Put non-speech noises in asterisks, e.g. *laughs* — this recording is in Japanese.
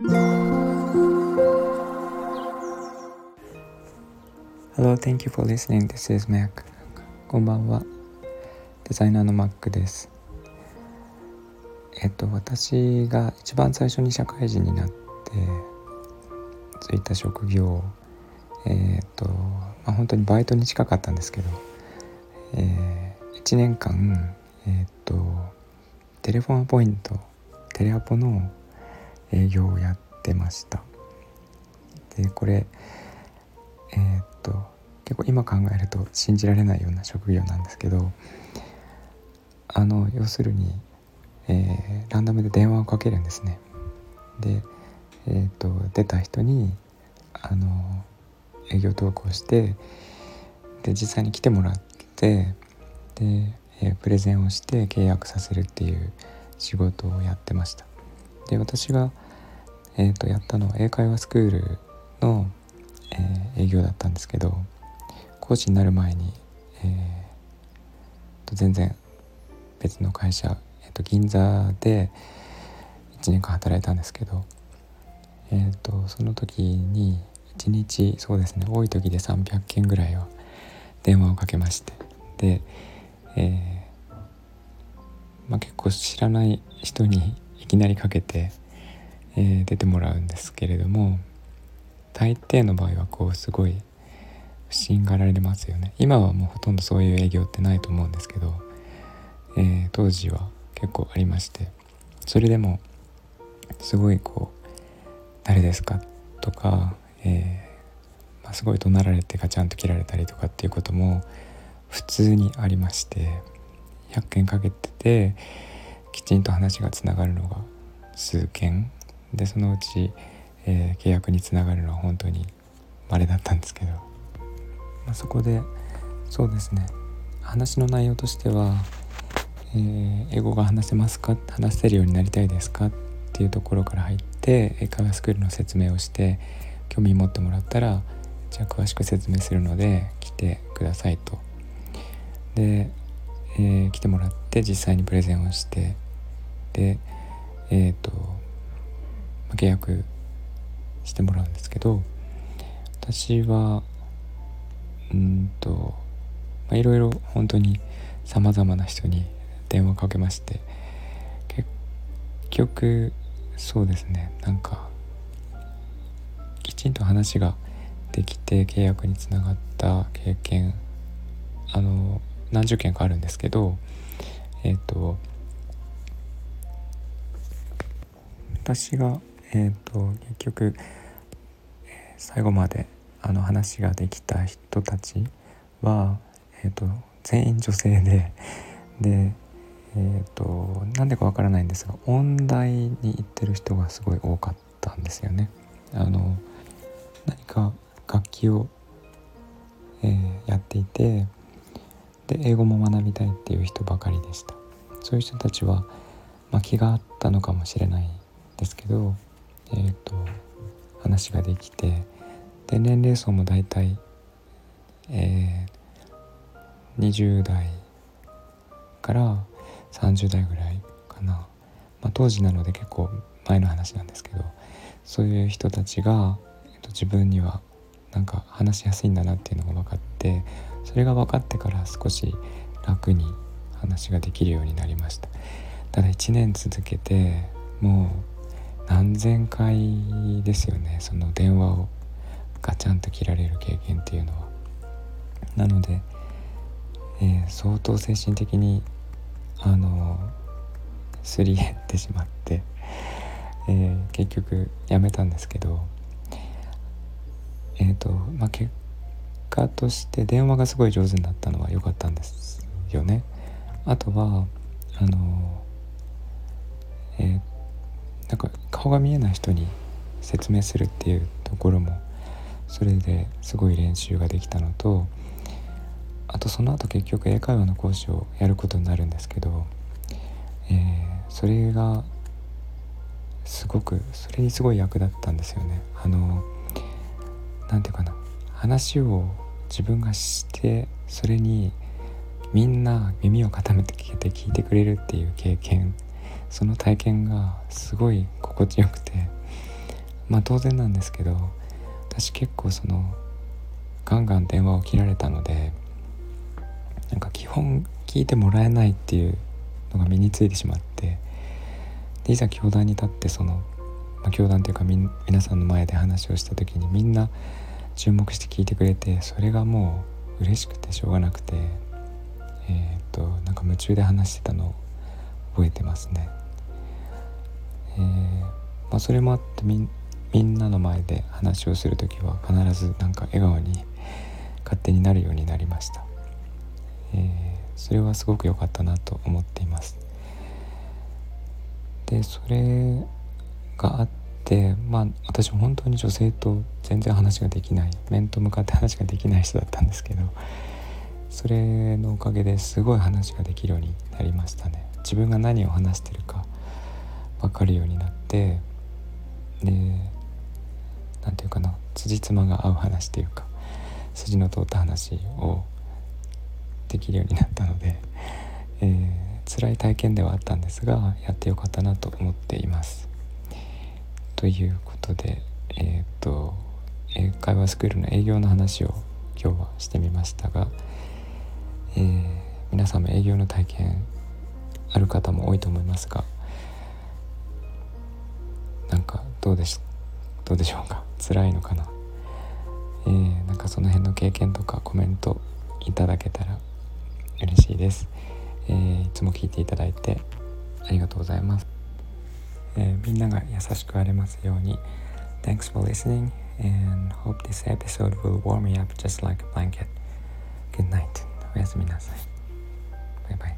Hello, thank you for listening. This is Mac. こんばんは。デザイナーの Mac です。えっと、私が一番最初に社会人になってついた職業、えー、っと、まあ、本当にバイトに近かったんですけど、えー、1年間、えー、っと、テレフォンアポイント、テレアポの営業をやってました。で、これ、えー、っと結構今考えると信じられないような職業なんですけどあの要するに、えー、ランダムで電話をかけるんですね。で、えーと、出た人にあの営業投稿してで実際に来てもらってで、えー、プレゼンをして契約させるっていう仕事をやってました。で私が、えーとやったのは英会話スクールのえー、営業だったんですけど講師になる前に、えー、と全然別の会社、えー、と銀座で1年間働いたんですけど、えー、とその時に1日そうですね多い時で300件ぐらいは電話をかけましてで、えーまあ、結構知らない人にいきなりかけて、えー、出てもらうんですけれども大抵の場合はこうすごい不審がられますよね今はもうほとんどそういう営業ってないと思うんですけど、えー、当時は結構ありましてそれでもすごいこう「誰ですか?」とか、えー、まあ、すごい怒鳴られてガチャンと切られたりとかっていうことも普通にありまして100件かけててきちんと話がつながるのが数件。でそのうちえー、契約につながるのは本当に稀だったんですけど、まあ、そこでそうですね。話の内容としては、えー、英語が話せますか？話せるようになりたいですか？っていうところから入って英会話スクールの説明をして興味持ってもらったらじゃあ詳しく説明するので来てくださいと。で、えー、来てもらって実際にプレゼンをしてでえっ、ー、と契約してもらうんですけど私はうんといろいろ本当にさまざまな人に電話かけまして結局そうですねなんかきちんと話ができて契約につながった経験あの何十件かあるんですけどえっ、ー、と私がえ、ー、と結局最後まであの話ができた人たちは、えーと、全員女性で *laughs* で、えーと、なんでかわからないんですが音大に行ってる人がすごい多かったんですよね。あの何か楽器を、えー、やっていてで英語も学びたいっていう人ばかりでしたそういう人たちは、まあ、気があったのかもしれないですけどえ、ー、と話ができてで年齢層も大体、えー、20代から30代ぐらいかな、まあ、当時なので結構前の話なんですけどそういう人たちが、えっと、自分にはなんか話しやすいんだなっていうのが分かってそれが分かってから少し楽に話ができるようになりました。ただ1年続けてもう何千回ですよねその電話をガチャンと切られる経験っていうのは。なので、えー、相当精神的にあのすり減ってしまって、えー、結局やめたんですけどえっ、ー、とまあ結果として電話がすごい上手になったのは良かったんですよね。あとはあのえー、なんか顔が見えない人に説明するっていうところもそれですごい練習ができたのとあとその後結局英会話の講師をやることになるんですけど、えー、それがすごくそれにすごい役立ったんですよね。あの何て言うかな話を自分がしてそれにみんな耳を傾けて聞いてくれるっていう経験その体験がすごい心地よくてまあ当然なんですけど私結構そのガンガン電話を切られたのでなんか基本聞いてもらえないっていうのが身についてしまってでいざ教壇に立ってその、まあ、教壇というか皆さんの前で話をした時にみんな注目して聞いてくれてそれがもう嬉しくてしょうがなくてえー、っとなんか夢中で話してたのを覚えてますね。えーまあ、それもあってみんなの前で話をする時は必ずなんか笑顔に勝手になるようになりました、えー、それはすごく良かったなと思っています。でそれがあってまあ私も本当に女性と全然話ができない面と向かって話ができない人だったんですけどそれのおかげですごい話ができるようになりましたね。自分が何を話してるか分かるようになってで何て言うかな辻褄が合う話というか筋の通った話をできるようになったので、えー、辛い体験ではあったんですがやってよかったなと思っています。ということでえー、っと英会話スクールの営業の話を今日はしてみましたが、えー、皆さんも営業の体験ある方も多いと思いますがどうでしどうでしょうか？辛いのかな？えー、なんかその辺の経験とかコメントいただけたら嬉しいです、えー、いつも聞いていただいてありがとうございます、えー、みんなが優しくありますように Thanks for listening and hope this episode will warm me up just like a blanket. Good night. おやすみなさい。バイバイ。